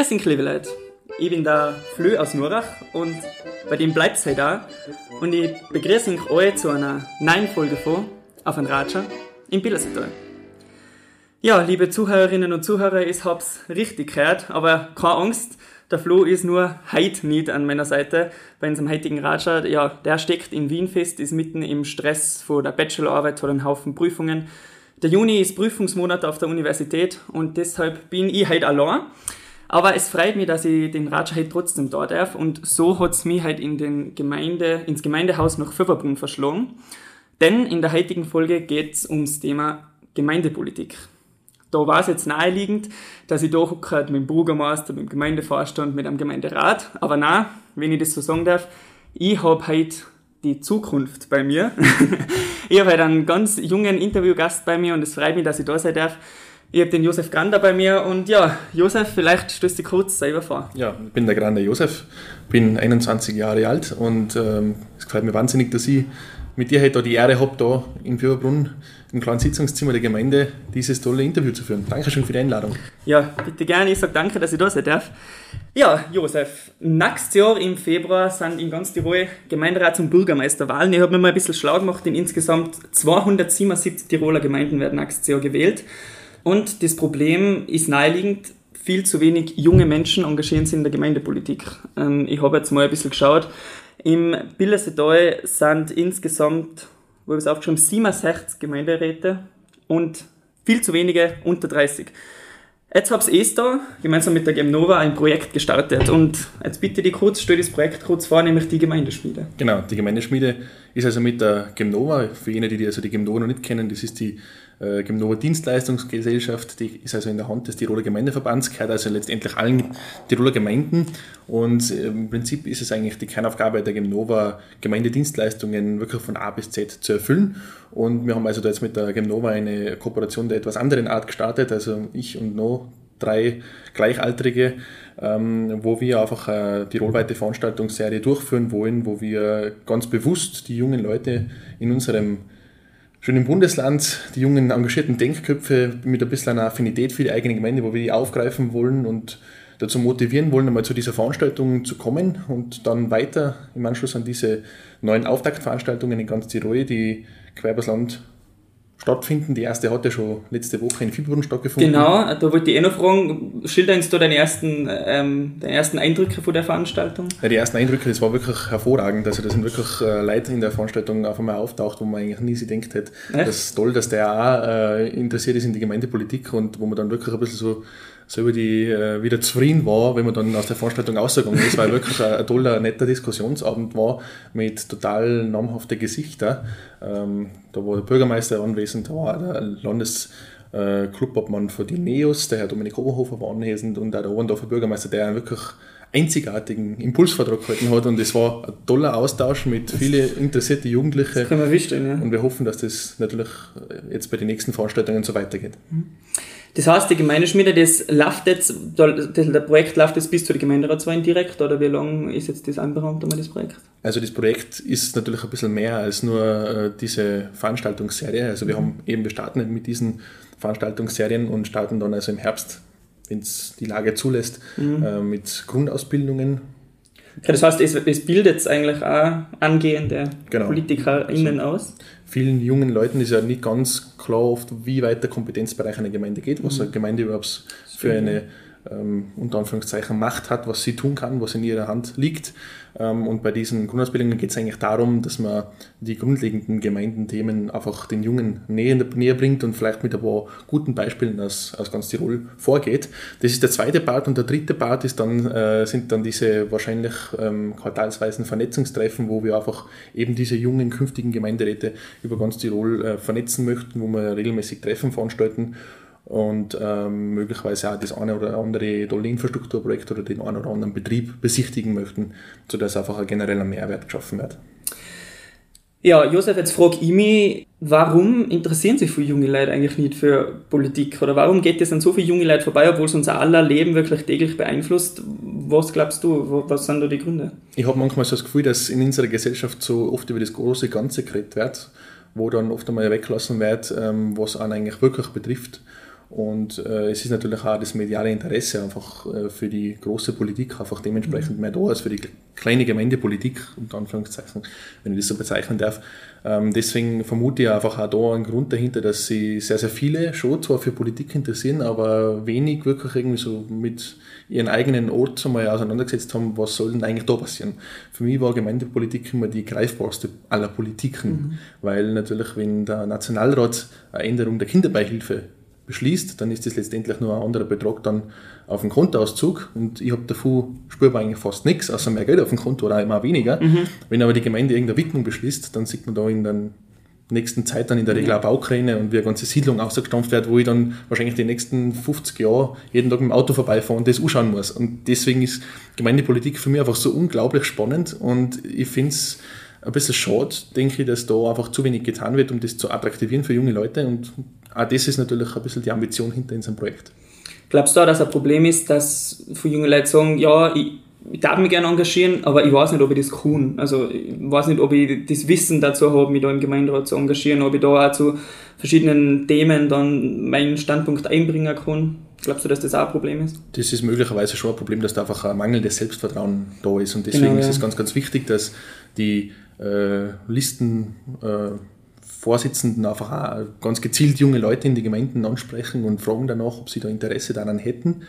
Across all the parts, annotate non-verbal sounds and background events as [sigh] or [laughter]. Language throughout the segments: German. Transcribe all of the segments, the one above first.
Grüß euch, liebe Leute. Ich bin der Flö aus Nurach und bei dem bleibt es halt auch. Und ich begrüße euch alle zu einer neuen Folge von Auf ein Ratscher im Billersetal. Ja, liebe Zuhörerinnen und Zuhörer, ich hab's richtig gehört, aber keine Angst, der Flo ist nur heute nicht an meiner Seite bei unserem heutigen Ratscher. Ja, der steckt in Wien fest, ist mitten im Stress vor der Bachelorarbeit, hat einen Haufen Prüfungen. Der Juni ist Prüfungsmonat auf der Universität und deshalb bin ich heute allein. Aber es freut mich, dass ich den Ratscher heute trotzdem da darf und so hat's mich halt in den Gemeinde, ins Gemeindehaus nach Pfefferbrunn verschlagen. Denn in der heutigen Folge geht's ums Thema Gemeindepolitik da war es jetzt naheliegend, dass ich da mit dem Bürgermeister, mit dem Gemeindevorstand, mit einem Gemeinderat. Aber na, wenn ich das so sagen darf, ich habe heute die Zukunft bei mir. [laughs] ich habe heute einen ganz jungen Interviewgast bei mir und es freut mich, dass ich da sein darf. Ich habe den Josef Grander bei mir und ja, Josef, vielleicht stößt du kurz selber vor. Ja, ich bin der Grander Josef, bin 21 Jahre alt und ähm, es gefällt mir wahnsinnig, dass ich mit dir heute die Ehre habe, da in Fürbrunn im kleinen Sitzungszimmer der Gemeinde dieses tolle Interview zu führen. Dankeschön für die Einladung. Ja, bitte gerne. Ich sage danke, dass ich da sein darf. Ja, Josef, nächstes Jahr im Februar sind in ganz Tirol Gemeinderats- und Bürgermeisterwahlen. Ich habe mir mal ein bisschen schlau gemacht. In insgesamt 277 Tiroler Gemeinden werden nächstes Jahr gewählt. Und das Problem ist naheliegend, viel zu wenig junge Menschen engagieren sich in der Gemeindepolitik. Ähm, ich habe jetzt mal ein bisschen geschaut. Im Billersetal sind insgesamt wo ich es aufgeschrieben 67 Gemeinderäte und viel zu wenige unter 30. Jetzt habe ich da gemeinsam mit der Gemnova ein Projekt gestartet und jetzt bitte die kurz, stell das Projekt kurz vor, nämlich die Gemeindeschmiede. Genau, die Gemeindeschmiede ist also mit der Gemnova, für jene, die also die Gemnova noch nicht kennen, das ist die äh, Gemnova Dienstleistungsgesellschaft, die ist also in der Hand des Tiroler Gemeindeverbands, gehört also letztendlich allen Tiroler Gemeinden. Und äh, im Prinzip ist es eigentlich die Kernaufgabe der Gemnova, Gemeindedienstleistungen wirklich von A bis Z zu erfüllen. Und wir haben also da jetzt mit der Gemnova eine Kooperation der etwas anderen Art gestartet, also ich und noch drei Gleichaltrige, ähm, wo wir einfach eine tirolweite Veranstaltungsserie durchführen wollen, wo wir ganz bewusst die jungen Leute in unserem schönen Bundesland, die jungen engagierten Denkköpfe mit ein bisschen einer Affinität für die eigene Gemeinde, wo wir die aufgreifen wollen und dazu motivieren wollen, einmal zu dieser Veranstaltung zu kommen und dann weiter im Anschluss an diese neuen Auftaktveranstaltungen in ganz Tirol, die quer stattfinden. Die erste hat ja schon letzte Woche in Fieberbrunn stattgefunden. Genau, da wollte ich eh noch fragen, schilder uns da deine ersten, ähm, deine ersten Eindrücke von der Veranstaltung? Ja, die ersten Eindrücke, das war wirklich hervorragend. Also da sind wirklich äh, Leute in der Veranstaltung auf einmal auftaucht, wo man eigentlich nie sich denkt hätte. Das ist toll, dass der auch äh, interessiert ist in die Gemeindepolitik und wo man dann wirklich ein bisschen so selber die äh, wieder zufrieden war, wenn man dann aus der Veranstaltung rausgegangen ist, weil wirklich ein, ein, toller, netter Diskussionsabend war mit total namhaften Gesichtern. Ähm, da war der Bürgermeister anwesend, da war der Landesclubobmann äh, von die Neos, der Herr Dominik Oberhofer war anwesend und auch der Oberndorfer Bürgermeister, der wirklich einzigartigen Impulsvertrag gehalten hat und es war ein toller Austausch mit vielen interessierten Jugendlichen. Das können wir wissen, ja. Und wir hoffen, dass das natürlich jetzt bei den nächsten Veranstaltungen so weitergeht. Mhm. Das heißt, die Gemeindeschmiede, das läuft jetzt, der Projekt läuft jetzt bis zu der Gemeinderatswahl direkt oder wie lange ist jetzt das anberaumt einmal das Projekt? Also das Projekt ist natürlich ein bisschen mehr als nur äh, diese Veranstaltungsserie. Also wir mhm. haben eben, wir starten mit diesen Veranstaltungsserien und starten dann also im Herbst, wenn es die Lage zulässt, mhm. äh, mit Grundausbildungen. Ja, das heißt, es, es bildet eigentlich auch angehende genau. PolitikerInnen also, aus? vielen jungen Leuten ist ja nicht ganz klar oft, wie weit der Kompetenzbereich einer Gemeinde geht, was mhm. eine Gemeinde überhaupt für eine ähm, unter Anführungszeichen Macht hat, was sie tun kann, was in ihrer Hand liegt. Ähm, und bei diesen Grundausbildungen geht es eigentlich darum, dass man die grundlegenden Gemeindenthemen einfach den Jungen näher, näher bringt und vielleicht mit ein paar guten Beispielen aus, aus ganz Tirol vorgeht. Das ist der zweite Part und der dritte Part ist dann, äh, sind dann diese wahrscheinlich ähm, quartalsweisen Vernetzungstreffen, wo wir einfach eben diese jungen künftigen Gemeinderäte über ganz Tirol äh, vernetzen möchten, wo wir regelmäßig Treffen veranstalten und ähm, möglicherweise auch das eine oder andere tolle Infrastrukturprojekt oder den einen oder anderen Betrieb besichtigen möchten, sodass einfach ein genereller Mehrwert geschaffen wird. Ja, Josef, jetzt frage ich mich, warum interessieren sich viele junge Leute eigentlich nicht für Politik? Oder warum geht es an so viele junge Leute vorbei, obwohl es unser aller Leben wirklich täglich beeinflusst? Was glaubst du, was sind da die Gründe? Ich habe manchmal so das Gefühl, dass in unserer Gesellschaft so oft über das große Ganze geredet wird, wo dann oft einmal weggelassen wird, ähm, was einen eigentlich wirklich betrifft. Und äh, es ist natürlich auch das mediale Interesse einfach äh, für die große Politik einfach dementsprechend mehr da als für die kleine Gemeindepolitik, unter Anführungszeichen, wenn ich das so bezeichnen darf. Ähm, deswegen vermute ich einfach auch da einen Grund dahinter, dass sie sehr, sehr viele schon zwar für Politik interessieren, aber wenig wirklich irgendwie so mit ihren eigenen Ort einmal auseinandergesetzt haben, was soll denn eigentlich da passieren. Für mich war Gemeindepolitik immer die greifbarste aller Politiken, mhm. weil natürlich, wenn der Nationalrat eine Änderung der Kinderbeihilfe beschließt, dann ist das letztendlich nur ein anderer Betrag dann auf dem Kontoauszug und ich habe davon spürbar eigentlich fast nichts, außer mehr Geld auf dem Konto oder immer weniger. Mhm. Wenn aber die Gemeinde irgendeine Widmung beschließt, dann sieht man da in der nächsten Zeit dann in der Regel eine Baukräne und wie eine ganze Siedlung ausgestampft wird, wo ich dann wahrscheinlich die nächsten 50 Jahre jeden Tag mit dem Auto vorbeifahre und das anschauen muss. Und deswegen ist Gemeindepolitik für mich einfach so unglaublich spannend und ich finde es ein bisschen schade, denke ich, dass da einfach zu wenig getan wird, um das zu attraktivieren für junge Leute und auch das ist natürlich ein bisschen die Ambition hinter unserem Projekt. Glaubst du auch, dass ein Problem ist, dass viele junge Leute sagen, ja, ich, ich darf mich gerne engagieren, aber ich weiß nicht, ob ich das kann. Also ich weiß nicht, ob ich das Wissen dazu habe, mich da im Gemeinderat zu engagieren, ob ich da auch zu verschiedenen Themen dann meinen Standpunkt einbringen kann. Glaubst du, dass das auch ein Problem ist? Das ist möglicherweise schon ein Problem, dass da einfach ein mangelndes Selbstvertrauen da ist. Und deswegen genau, ja. ist es ganz, ganz wichtig, dass die äh, Listen äh, einfach auch ganz gezielt junge Leute in die Gemeinden ansprechen und fragen danach, ob sie da Interesse daran hätten.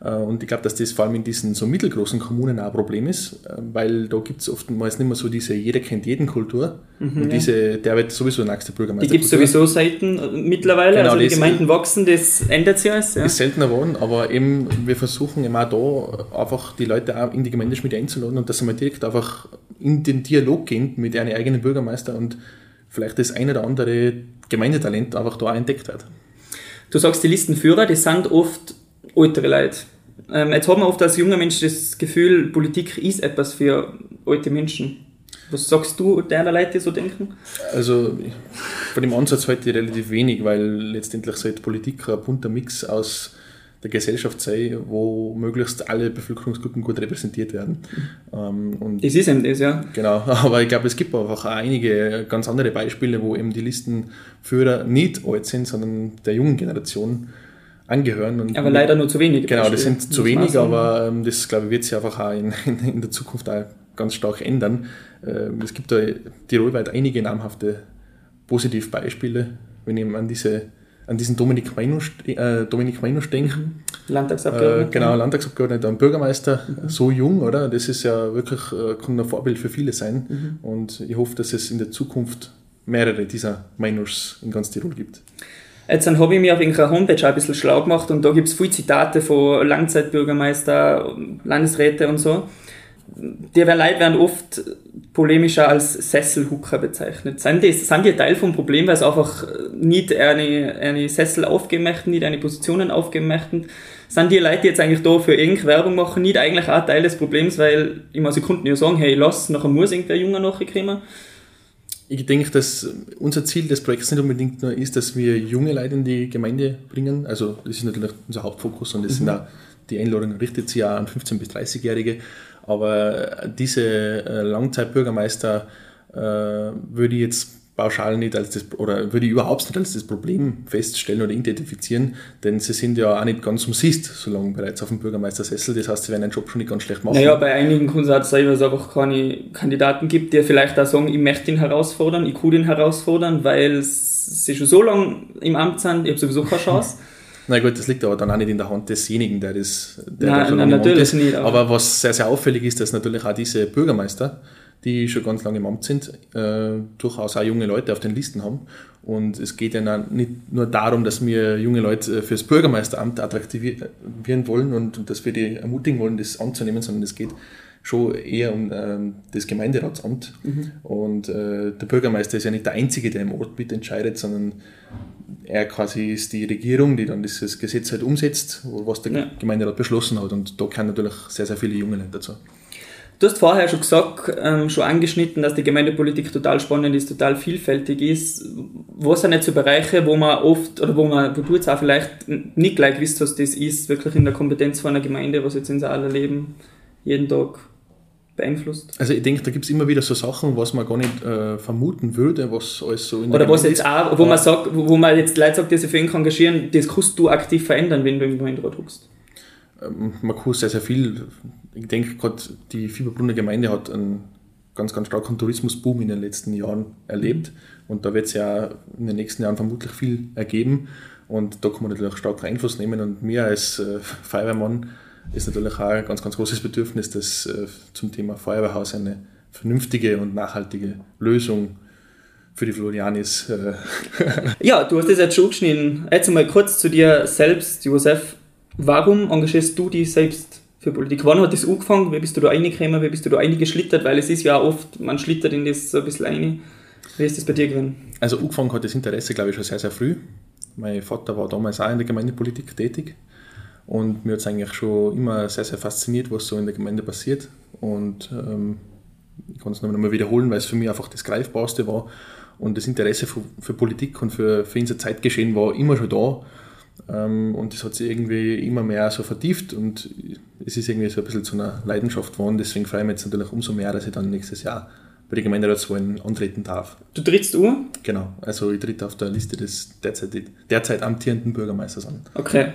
Äh, und ich glaube, dass das vor allem in diesen so mittelgroßen Kommunen auch ein Problem ist, äh, weil da gibt es oftmals nicht mehr so diese jeder kennt jeden Kultur. Mhm, und diese, der wird sowieso nächste Bürgermeister. Die gibt es sowieso Seiten äh, mittlerweile, genau, also die Gemeinden wachsen, das ändert sich alles. Ja. Ist seltener geworden, aber eben wir versuchen immer da einfach die Leute auch in die Gemeindeschmiede einzuladen und dass sie mal direkt einfach in den Dialog gehen mit ihren eigenen Bürgermeister und vielleicht das eine oder andere Gemeindetalent einfach da entdeckt hat. Du sagst, die Listenführer, die sind oft ältere Leute. Ähm, jetzt hat man oft als junger Mensch das Gefühl, Politik ist etwas für alte Menschen. Was sagst du deiner Leute, die so denken? Also von dem Ansatz heute relativ wenig, weil letztendlich sollte Politik ein bunter Mix aus der Gesellschaft sei, wo möglichst alle Bevölkerungsgruppen gut repräsentiert werden. Ähm, und das ist eben das, ja. Genau, [laughs] aber ich glaube, es gibt einfach auch einige ganz andere Beispiele, wo eben die Listenführer nicht alt sind, sondern der jungen Generation angehören. Aber leider nur zu wenig. Genau, das sind zu wenig, aber ähm, das, glaube ich, wird sich einfach auch in, in, in der Zukunft auch ganz stark ändern. Ähm, es gibt da tirolweit einige namhafte Positivbeispiele, wenn ich an diese an diesen Dominik Meinusch, äh, Dominik Meinusch denke. Mhm. Landtagsabgeordneter. Äh, genau, Landtagsabgeordneter und Bürgermeister, mhm. so jung, oder? Das ist ja wirklich, äh, kann ein Vorbild für viele sein. Mhm. Und ich hoffe, dass es in der Zukunft mehrere dieser Meinuschs in ganz Tirol gibt. Jetzt habe ich mir auf irgendeiner Homepage ein bisschen schlau gemacht und da gibt es viele Zitate von Langzeitbürgermeister, Landesräte und so die Leute werden oft polemischer als Sesselhucker bezeichnet. Sind die, sind die Teil vom Problem, weil sie einfach nicht eine, eine Sessel aufgeben möchten, nicht eine Positionen aufgeben möchten? Sind die Leute, die jetzt eigentlich da für irgendeine Werbung machen, nicht eigentlich auch Teil des Problems, weil, ich sie konnten ja sagen, hey, lass, nachher muss irgendwer Junge nachkommen? Ich denke, dass unser Ziel des Projekts nicht unbedingt nur ist, dass wir junge Leute in die Gemeinde bringen. Also, das ist natürlich unser Hauptfokus und das mhm. sind auch, die Einladung richtet sich ja an 15- bis 30-Jährige. Aber diese äh, Langzeitbürgermeister äh, würde ich jetzt pauschal nicht als das, oder würde ich überhaupt nicht als das Problem feststellen oder identifizieren, denn sie sind ja auch nicht ganz umsist, so lange bereits auf dem Bürgermeistersessel. Das heißt, sie werden einen Job schon nicht ganz schlecht machen. Naja, bei einigen Kunden hat es einfach keine Kandidaten gibt, die vielleicht auch sagen, ich möchte ihn herausfordern, ich kann ihn herausfordern, weil sie schon so lange im Amt sind, ich habe sowieso keine Chance. [laughs] Na gut, das liegt aber dann auch nicht in der Hand desjenigen, der das der nein, nein, natürlich ist. nicht. Aber. aber. was sehr, sehr auffällig ist, dass natürlich auch diese Bürgermeister, die schon ganz lange im Amt sind, äh, durchaus auch junge Leute auf den Listen haben. Und es geht ja nicht nur darum, dass wir junge Leute äh, fürs Bürgermeisteramt attraktivieren wollen und, und dass wir die ermutigen wollen, das anzunehmen, sondern es geht schon eher um ähm, das Gemeinderatsamt. Mhm. Und äh, der Bürgermeister ist ja nicht der Einzige, der im Ort mitentscheidet, sondern er quasi ist die Regierung, die dann dieses Gesetz halt umsetzt, was der ja. Gemeinderat beschlossen hat. Und da kann natürlich sehr, sehr viele junge Leute dazu. Du hast vorher schon gesagt, ähm, schon angeschnitten, dass die Gemeindepolitik total spannend ist, total vielfältig ist. Was sind jetzt so Bereiche, wo man oft, oder wo man, wo du jetzt auch vielleicht nicht gleich wisst, was das ist, wirklich in der Kompetenz von einer Gemeinde, was jetzt in Saal erleben, jeden Tag? beeinflusst? Also ich denke, da gibt es immer wieder so Sachen, was man gar nicht äh, vermuten würde, was alles so in Oder was jetzt auch, wo man sagt, wo, wo man jetzt Leute sagt, die sich für ihn engagieren, das kannst du aktiv verändern, wenn du im Gemeinderat guckst. Ähm, man kann sehr, sehr viel. Ich denke gerade, die Fieberbrunner Gemeinde hat einen ganz, ganz starken Tourismusboom in den letzten Jahren erlebt. Und da wird es ja in den nächsten Jahren vermutlich viel ergeben. Und da kann man natürlich auch stark Einfluss nehmen. Und mir als äh, Feuerwehrmann ist natürlich auch ein ganz, ganz großes Bedürfnis, dass äh, zum Thema Feuerwehrhaus eine vernünftige und nachhaltige Lösung für die Florianis. Äh, [laughs] Ja, du hast das jetzt schon geschnitten. Jetzt mal kurz zu dir selbst, Josef. Warum engagierst du dich selbst für Politik? Wann hat das angefangen? Wie bist du da reingekommen? Wie bist du da eingeschlittert? Weil es ist ja oft, man schlittert in das so ein bisschen rein. Wie ist das bei dir gewesen? Also angefangen hat das Interesse, glaube ich, schon sehr, sehr früh. Mein Vater war damals auch in der Gemeindepolitik tätig und mir hat es eigentlich schon immer sehr, sehr fasziniert, was so in der Gemeinde passiert. Und ähm, ich kann es nochmal wiederholen, weil es für mich einfach das Greifbarste war. Und das Interesse für, für Politik und für, für unser Zeitgeschehen war immer schon da. Ähm, und das hat sich irgendwie immer mehr so vertieft und es ist irgendwie so ein bisschen zu einer Leidenschaft geworden. Deswegen freue ich mich jetzt natürlich umso mehr, dass ich dann nächstes Jahr bei den Gemeinderatswahlen antreten darf. Du trittst an? Genau, also ich tritt auf der Liste des derzeit, derzeit amtierenden Bürgermeisters an. Okay.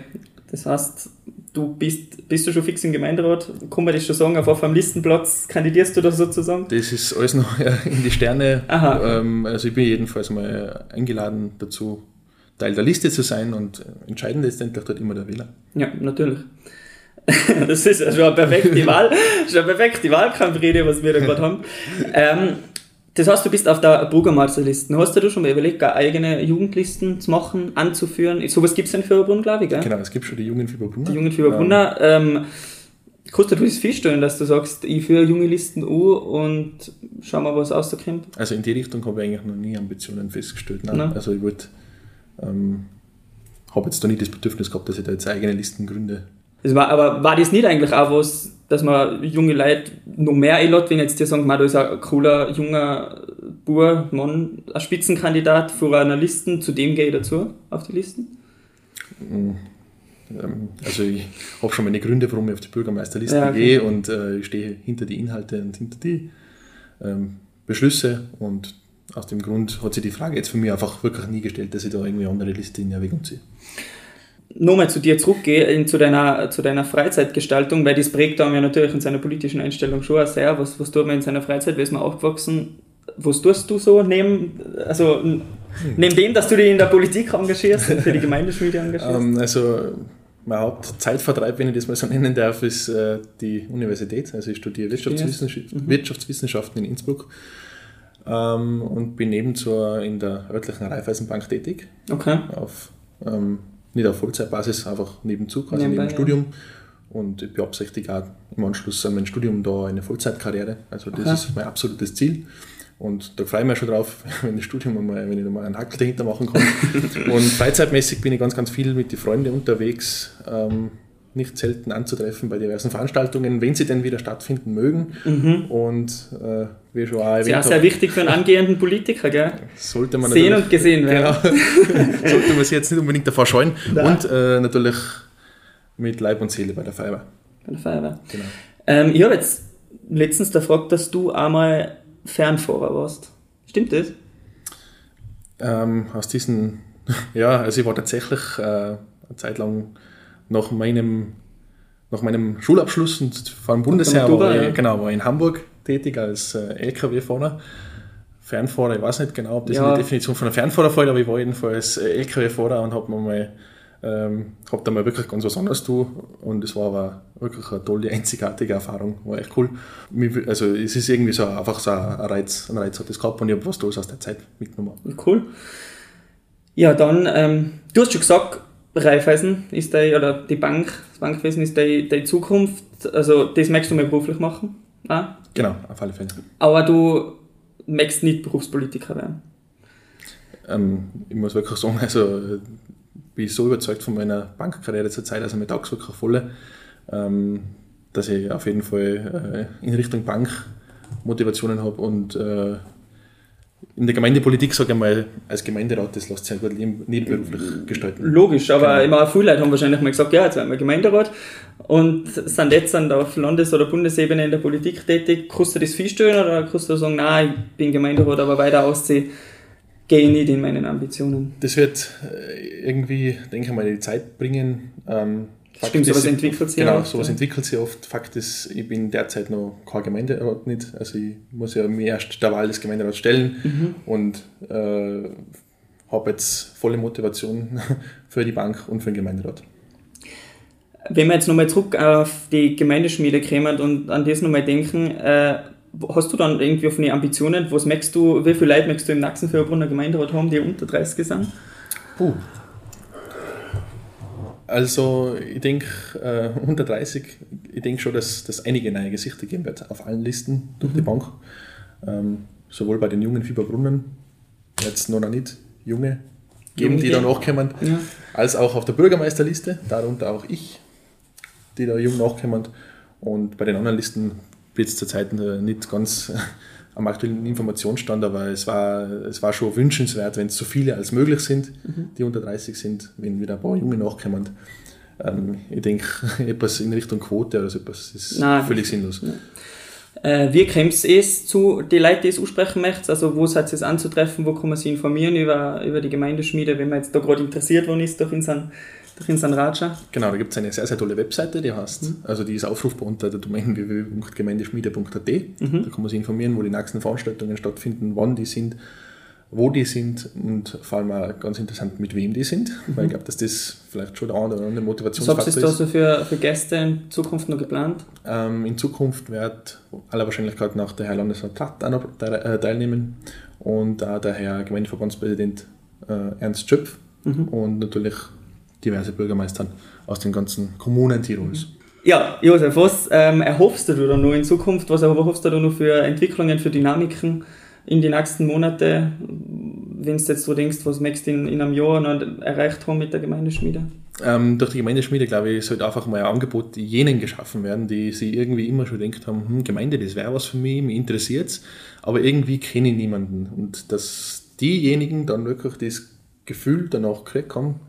Das heißt, du bist, bist du schon fix im Gemeinderat? Kann man das schon sagen? Auf einem Listenplatz kandidierst du da sozusagen? Das ist alles noch in die Sterne. Aha. Ähm, also ich bin jedenfalls mal eingeladen dazu, Teil der Liste zu sein und entscheidend ist letztendlich dort immer der Wähler. Ja, natürlich. [laughs] Das ist schon eine perfekte Wahl, schon eine perfekte Wahlkampfrede, was wir da gerade haben. Ähm, das heißt, du bist auf der Bürgermeisterliste. Hast du schon mal überlegt, eigene Jugendlisten zu machen, anzuführen? Sowas gibt es in Fürbrunn, glaube ich, gell? Genau, es gibt schon die jungen Fieberbrunner. Die jungen Fieberbrunner. Ähm, kannst du das feststellen, dass du sagst, ich führe junge Listen an und schau mal, was rauskommt? Also in die Richtung habe ich eigentlich noch nie Ambitionen festgestellt. Nein. Nein. Also ich wollte, ähm, habe jetzt da nicht das Bedürfnis gehabt, dass ich da jetzt eigene Listen gründe. Das war, aber war das nicht eigentlich auch was, dass man junge Leute noch mehr einlädt, wenn jetzt die sagen, man, da ist ein cooler, junger Bur, Mann, ein Spitzenkandidat vor einer Liste, zu dem gehe ich dazu, auf die Listen? Ähm, also ich habe schon meine Gründe, warum ich auf die Bürgermeisterliste Ja, okay. gehe und äh, ich stehe hinter die Inhalte und hinter die ähm, Beschlüsse und aus dem Grund hat sich die Frage jetzt für mich einfach wirklich nie gestellt, dass ich da irgendwie eine andere Liste in Erwägung ziehe. Nochmal zu dir zurückgehe, in, zu, deiner, zu deiner Freizeitgestaltung, weil das prägt dann ja natürlich in seiner politischen Einstellung schon sehr. Was, was tut man in seiner Freizeit, wie ist man aufgewachsen? Was tust du so neben, also neben dem, dass du dich in der Politik engagierst und für die Gemeindeschmiede engagierst? Ähm, also mein Hauptzeitvertreib, wenn ich das mal so nennen darf, ist äh, die Universität. Also ich studiere Wirtschaftswissenschaften, Wirtschaftswissenschaften in Innsbruck ähm, und bin nebenzu in der örtlichen Raiffeisenbank tätig. Okay. auf, ähm, nicht auf Vollzeitbasis, einfach nebenzu, quasi Nebenbei, neben dem Studium. Und ich beabsichtige auch im Anschluss an mein Studium da eine Vollzeitkarriere. Also das Okay. ist mein absolutes Ziel. Und da freue ich mich schon drauf, [laughs] wenn das Studium einmal, wenn ich da mal einen Hackel dahinter machen kann. [laughs] und freizeitmäßig bin ich ganz, ganz viel mit den Freunden unterwegs, ähm, nicht selten anzutreffen bei diversen Veranstaltungen, wenn sie denn wieder stattfinden mögen. Und äh, wie schon auch Sehr, erwähnt sehr habe, wichtig für einen angehenden Politiker, gell? sollte man Sehen und gesehen werden. Genau. [laughs] Sollte man sich jetzt nicht unbedingt davor scheuen. Nein. Und äh, natürlich mit Leib und Seele bei der Feuerwehr. Bei der Feuerwehr. Genau. Ähm, ich habe jetzt letztens gefragt, dass du einmal Fernfahrer warst. Stimmt das? Ähm, aus diesen, [laughs] ja, also ich war tatsächlich äh, eine Zeit lang nach meinem, nach meinem Schulabschluss und vor dem Bundesheer war ich, ja. genau, war in Hamburg tätig als äh, LKW-Fahrer. Fernfahrer, ich weiß nicht genau, ob das Ja. in die Definition von einem Fernfahrer fällt, aber ich war jedenfalls äh, LKW-Fahrer und habe mir mal ähm, hab da mal wirklich ganz was anderes tun und es war aber wirklich eine tolle, einzigartige Erfahrung, war echt cool. Also es ist irgendwie so einfach so ein Reiz, ein Reiz hat das gehabt und ich habe was Tolles aus der Zeit mitgenommen. Cool. Ja, dann, ähm, du hast schon gesagt, Raiffeisen ist dein, oder die Bank, das Bankwesen ist deine, deine Zukunft. Also, das möchtest du mal beruflich machen. Auch. Genau, auf alle Fälle. Aber du möchtest nicht Berufspolitiker werden. Ähm, ich muss wirklich sagen, also bin ich so überzeugt von meiner Bankkarriere zurzeit, also mir taugt es wirklich voll, ähm, dass ich auf jeden Fall äh, in Richtung Bank Motivationen habe und äh, in der Gemeindepolitik, sage ich mal, als Gemeinderat, das lässt sich ja gut nebenberuflich gestalten. Logisch, aber genau. immer viele Leute haben wahrscheinlich mal gesagt, ja, jetzt werden wir Gemeinderat und sind jetzt dann auf Landes- oder Bundesebene in der Politik tätig. Kannst du das feststellen oder kannst du sagen, nein, ich bin Gemeinderat, aber weiter ausziehen, gehe ich nicht in meinen Ambitionen? Das wird äh, irgendwie, denke ich mal, die Zeit bringen. Ähm, Stimmt, sowas entwickelt sich Genau, sowas ja. entwickelt sich oft. Fakt ist, ich bin derzeit noch kein Gemeinderat nicht. Also ich muss ja mir erst der Wahl des Gemeinderats stellen mhm. und äh, habe jetzt volle Motivation [laughs] für die Bank und für den Gemeinderat. Wenn wir jetzt nochmal zurück auf die Gemeindeschmiede kommen und an das nochmal denken, äh, hast du dann irgendwie auf eine Ambitionen? Was merkst du, wie viele Leute merkst du im Nachsenfeuerbrunner Gemeinderat haben, die unter 30 sind? Puh. Also ich denke, äh, unter 30, ich denke schon, dass es einige neue Gesichter geben wird auf allen Listen durch mhm. die Bank. Ähm, sowohl bei den jungen Fieberbrunnen, jetzt noch nicht junge geben, die dann nachkommen, ja. als auch auf der Bürgermeisterliste, darunter auch ich, die da jung nachkommen. Und bei den anderen Listen wird es zurzeit nicht ganz am aktuellen Informationsstand, aber es war, es war schon wünschenswert, wenn es so viele als möglich sind, mhm. die unter 30 sind, wenn wieder ein paar Junge nachkommen. Ähm, ich denke, [laughs] etwas in Richtung Quote oder so etwas ist Nein. völlig sinnlos. Ja. Äh, wie kommt es zu den Leuten, die es aussprechen möchten? Also wo seid ihr es anzutreffen? Wo kann man sich informieren über, über die Gemeindeschmiede, wenn man jetzt da gerade interessiert worden ist durch unseren in San Raja. Genau, da gibt es eine sehr, sehr tolle Webseite, die heißt, mhm. also die ist aufrufbar unter der Domain www.gemeindeschmiede.at. Mhm. Da kann man sich informieren, wo die nächsten Veranstaltungen stattfinden, wann die sind, wo die sind und vor allem auch ganz interessant, mit wem die sind, mhm. weil ich glaube, dass das vielleicht schon der eine oder andere Motivationsfaktor ist. Was ist da so für, für Gäste in Zukunft noch geplant? Ähm, in Zukunft wird aller Wahrscheinlichkeit nach der Herr Landesrat Platt auch noch äh, teilnehmen und auch der Herr Gemeindeverbandspräsident äh, Ernst Schöpf mhm. und natürlich diverse Bürgermeistern aus den ganzen Kommunen Tirols. Ja, Josef, was ähm, erhoffst du da noch in Zukunft? Was erhoffst du da noch für Entwicklungen, für Dynamiken in die nächsten Monate? Wenn du jetzt so denkst, was möchtest du in, in einem Jahr noch erreicht haben mit der Gemeindeschmiede? Ähm, durch die Gemeindeschmiede, glaube ich, sollte einfach mal ein Angebot jenen geschaffen werden, die sich irgendwie immer schon gedacht haben, hm, Gemeinde, das wäre was für mich, mich interessiert es, aber irgendwie kenne ich niemanden. Und dass diejenigen dann wirklich das Gefühl danach gekriegt haben,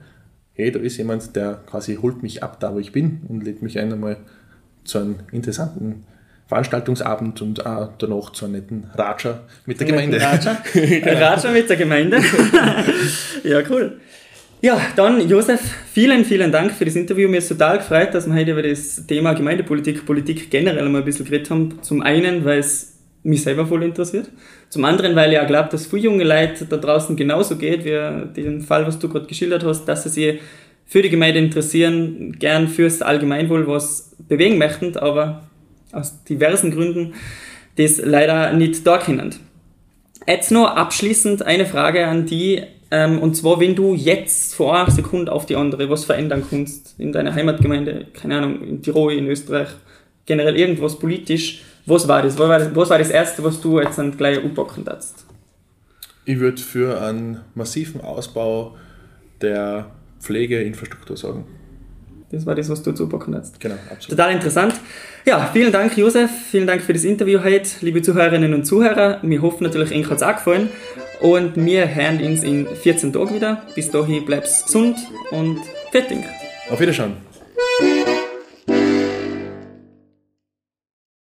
hey, da ist jemand, der quasi holt mich ab, da wo ich bin und lädt mich ein einmal zu einem interessanten Veranstaltungsabend und auch danach zu einem netten Raja mit der Gemeinde. Raja, [laughs] genau. Raja mit der Gemeinde. [laughs] ja, cool. Ja, dann Josef, vielen, vielen Dank für das Interview. Mir ist total gefreut, dass wir heute über das Thema Gemeindepolitik, Politik generell mal ein bisschen geredet haben. Zum einen, weil es mich selber voll interessiert. Zum anderen, weil ich auch glaube, dass viele junge Leute da draußen genauso geht, wie den Fall, was du gerade geschildert hast, dass sie sich für die Gemeinde interessieren, gern fürs Allgemeinwohl was bewegen möchten, aber aus diversen Gründen das leider nicht da können. Jetzt noch abschließend eine Frage an die, ähm, und zwar, wenn du jetzt vor einer Sekunde auf die andere was verändern kannst in deiner Heimatgemeinde, keine Ahnung, in Tirol, in Österreich, generell irgendwas politisch, was war das? Was war das, was war das Erste, was du jetzt dann gleich anpacken darfst? Ich würde für einen massiven Ausbau der Pflegeinfrastruktur sagen. Das war das, was du zupacken hast. Genau, absolut. Total interessant. Ja, vielen Dank, Josef. Vielen Dank für das Interview heute, liebe Zuhörerinnen und Zuhörer. Wir hoffen natürlich, Ihnen hat es auch gefallen. Und wir hören uns in 14 Tagen wieder. Bis dahin bleibst gesund und fertig. Auf Wiedersehen.